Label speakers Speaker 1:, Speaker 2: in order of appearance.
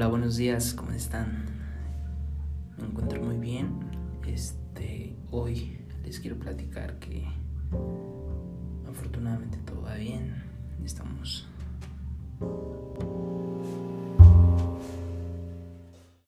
Speaker 1: Hola, buenos días, ¿cómo están? Me encuentro muy bien. Este, hoy les quiero platicar que afortunadamente todo va bien. Estamos